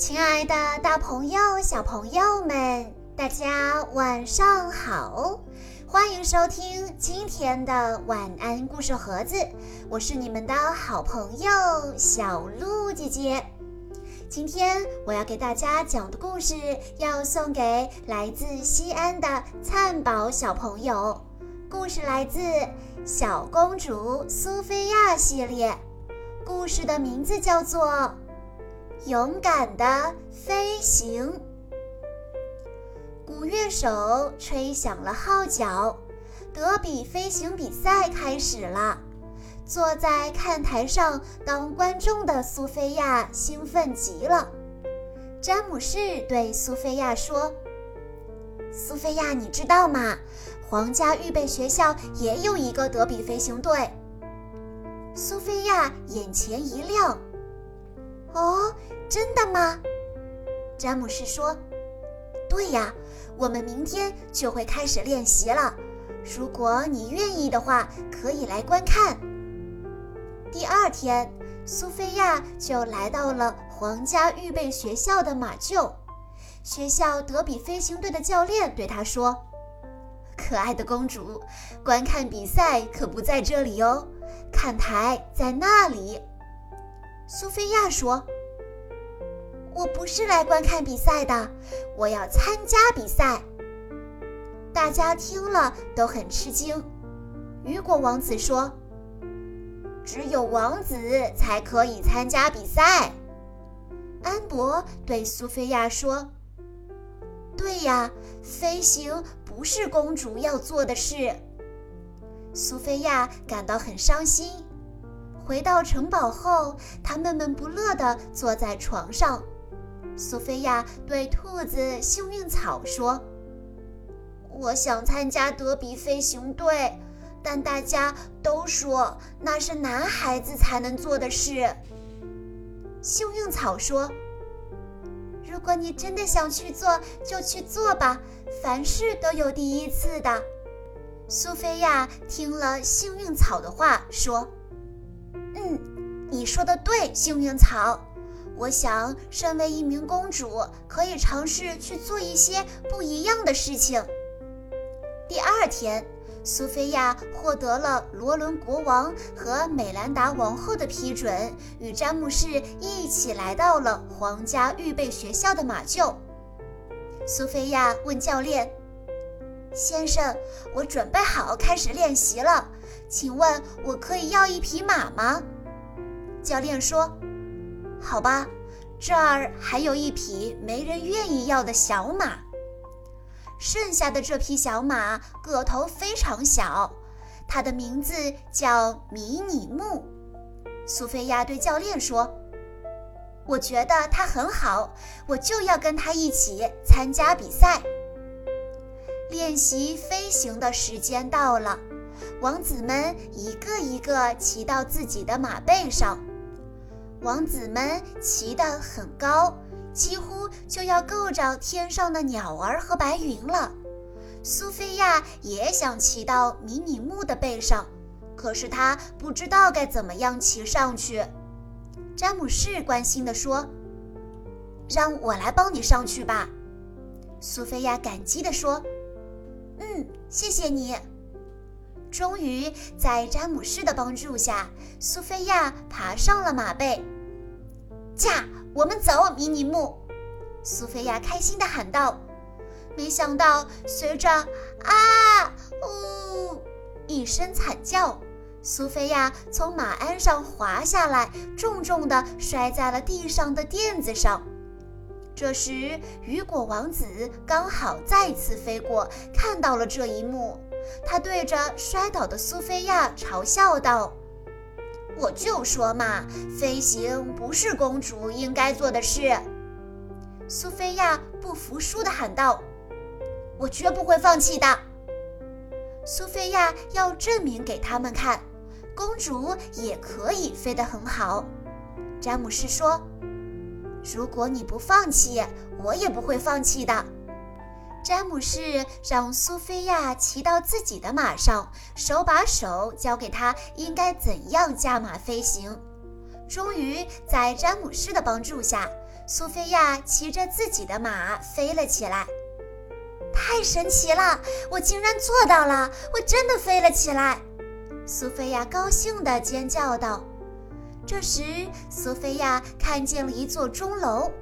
亲爱的，大朋友、小朋友们，大家晚上好！欢迎收听今天的晚安故事盒子，我是你们的好朋友小鹿姐姐。今天我要给大家讲的故事，要送给来自西安的灿宝小朋友。故事来自《小公主苏菲亚》系列，故事的名字叫做。勇敢的飞行。鼓乐手吹响了号角，德比飞行比赛开始了。坐在看台上当观众的苏菲亚兴奋极了。詹姆士对苏菲亚说：“苏菲亚，你知道吗？皇家预备学校也有一个德比飞行队。”苏菲亚眼前一亮。哦，真的吗？詹姆士说：“对呀，我们明天就会开始练习了。如果你愿意的话，可以来观看。”第二天，苏菲亚就来到了皇家预备学校的马厩。学校德比飞行队的教练对她说：“可爱的公主，观看比赛可不在这里哦，看台在那里。”苏菲亚说：“我不是来观看比赛的，我要参加比赛。”大家听了都很吃惊。雨果王子说：“只有王子才可以参加比赛。”安博对苏菲亚说：“对呀，飞行不是公主要做的事。”苏菲亚感到很伤心。回到城堡后，他闷闷不乐地坐在床上。苏菲亚对兔子幸运草说：“我想参加德比飞行队，但大家都说那是男孩子才能做的事。”幸运草说：“如果你真的想去做，就去做吧。凡事都有第一次的。”苏菲亚听了幸运草的话，说。嗯，你说的对，幸运草。我想，身为一名公主，可以尝试去做一些不一样的事情。第二天，苏菲亚获得了罗伦国王和美兰达王后的批准，与詹姆士一起来到了皇家预备学校的马厩。苏菲亚问教练：“先生，我准备好开始练习了。”请问我可以要一匹马吗？教练说：“好吧，这儿还有一匹没人愿意要的小马。剩下的这匹小马个头非常小，它的名字叫迷你木。”苏菲亚对教练说：“我觉得它很好，我就要跟它一起参加比赛。练习飞行的时间到了。”王子们一个一个骑到自己的马背上，王子们骑得很高，几乎就要够着天上的鸟儿和白云了。苏菲亚也想骑到迷你木的背上，可是她不知道该怎么样骑上去。詹姆士关心地说：“让我来帮你上去吧。”苏菲亚感激地说：“嗯，谢谢你。”终于在詹姆士的帮助下，苏菲亚爬上了马背。驾，我们走，迷你木！苏菲亚开心地喊道。没想到，随着“啊呜”一声惨叫，苏菲亚从马鞍上滑下来，重重地摔在了地上的垫子上。这时，雨果王子刚好再次飞过，看到了这一幕。他对着摔倒的苏菲亚嘲笑道：“我就说嘛，飞行不是公主应该做的事。”苏菲亚不服输地喊道：“我绝不会放弃的！”苏菲亚要证明给他们看，公主也可以飞得很好。詹姆士说：“如果你不放弃，我也不会放弃的。”詹姆士让苏菲亚骑到自己的马上，手把手教给她应该怎样驾马飞行。终于，在詹姆士的帮助下，苏菲亚骑着自己的马飞了起来。太神奇了！我竟然做到了！我真的飞了起来！苏菲亚高兴地尖叫道。这时，苏菲亚看见了一座钟楼。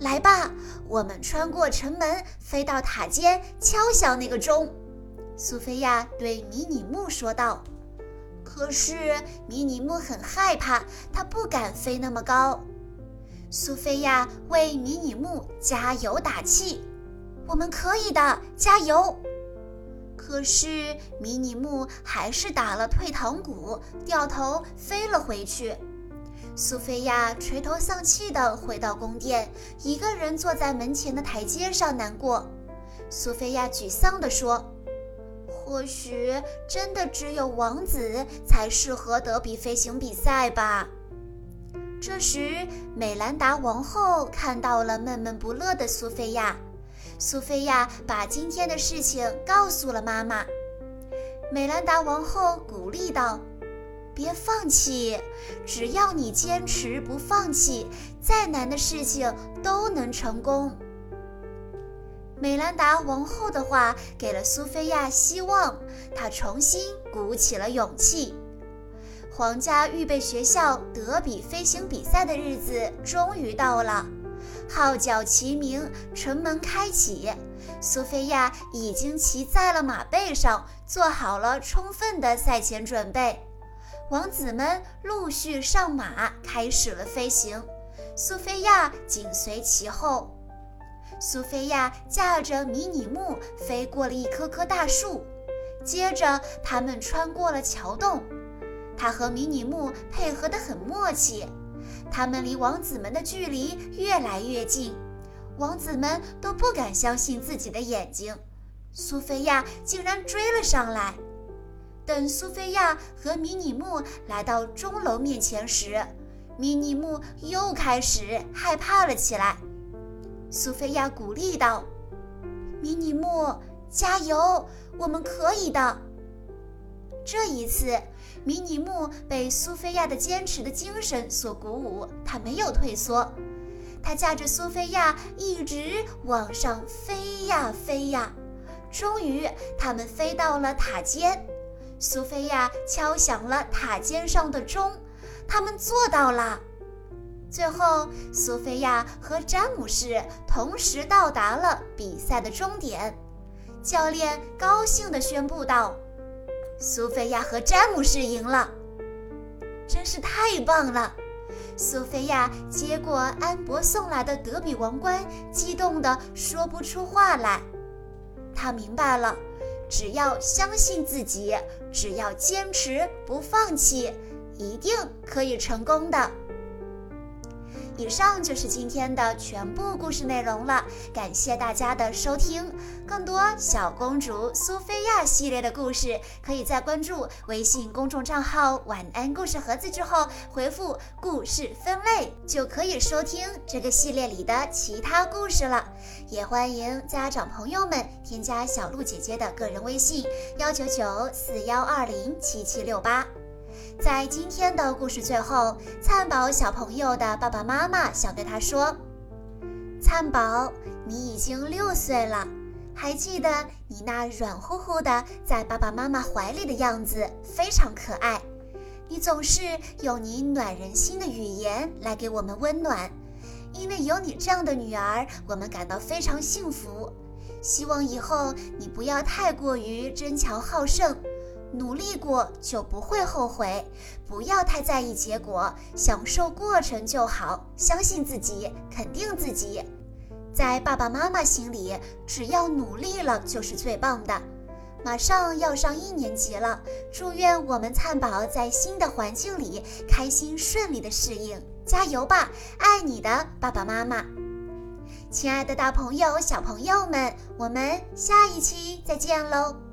来吧，我们穿过城门，飞到塔尖，敲响那个钟。苏菲亚对迷你木说道。可是迷你木很害怕，他不敢飞那么高。苏菲亚为迷你木加油打气：“我们可以的，加油！”可是迷你木还是打了退堂鼓，掉头飞了回去。苏菲亚垂头丧气地回到宫殿，一个人坐在门前的台阶上难过。苏菲亚沮丧地说：“或许真的只有王子才适合德比飞行比赛吧。”这时，美兰达王后看到了闷闷不乐的苏菲亚。苏菲亚把今天的事情告诉了妈妈。美兰达王后鼓励道。别放弃，只要你坚持不放弃，再难的事情都能成功。美兰达王后的话给了苏菲亚希望，她重新鼓起了勇气。皇家预备学校德比飞行比赛的日子终于到了，号角齐鸣，城门开启，苏菲亚已经骑在了马背上，做好了充分的赛前准备。王子们陆续上马，开始了飞行。苏菲亚紧随其后。苏菲亚驾着迷你木飞过了一棵棵大树，接着他们穿过了桥洞。她和迷你木配合得很默契，他们离王子们的距离越来越近，王子们都不敢相信自己的眼睛。苏菲亚竟然追了上来。等苏菲亚和迷你木来到钟楼面前时，迷你木又开始害怕了起来。苏菲亚鼓励道：“迷你木，加油，我们可以的。”这一次，迷你木被苏菲亚的坚持的精神所鼓舞，他没有退缩，他驾着苏菲亚一直往上飞呀飞呀，终于，他们飞到了塔尖。苏菲亚敲响了塔尖上的钟，他们做到了。最后，苏菲亚和詹姆士同时到达了比赛的终点。教练高兴地宣布道：“苏菲亚和詹姆士赢了，真是太棒了！”苏菲亚接过安博送来的德比王冠，激动得说不出话来。她明白了。只要相信自己，只要坚持不放弃，一定可以成功的。以上就是今天的全部故事内容了，感谢大家的收听。更多小公主苏菲亚系列的故事，可以在关注微信公众账号“晚安故事盒子”之后，回复“故事分类”，就可以收听这个系列里的其他故事了。也欢迎家长朋友们添加小鹿姐姐的个人微信：幺九九四幺二零七七六八。在今天的故事最后，灿宝小朋友的爸爸妈妈想对他说：“灿宝，你已经六岁了，还记得你那软乎乎的在爸爸妈妈怀里的样子，非常可爱。你总是用你暖人心的语言来给我们温暖，因为有你这样的女儿，我们感到非常幸福。希望以后你不要太过于争强好胜。”努力过就不会后悔，不要太在意结果，享受过程就好。相信自己，肯定自己，在爸爸妈妈心里，只要努力了就是最棒的。马上要上一年级了，祝愿我们灿宝在新的环境里开心顺利的适应，加油吧！爱你的爸爸妈妈，亲爱的大朋友、小朋友们，我们下一期再见喽！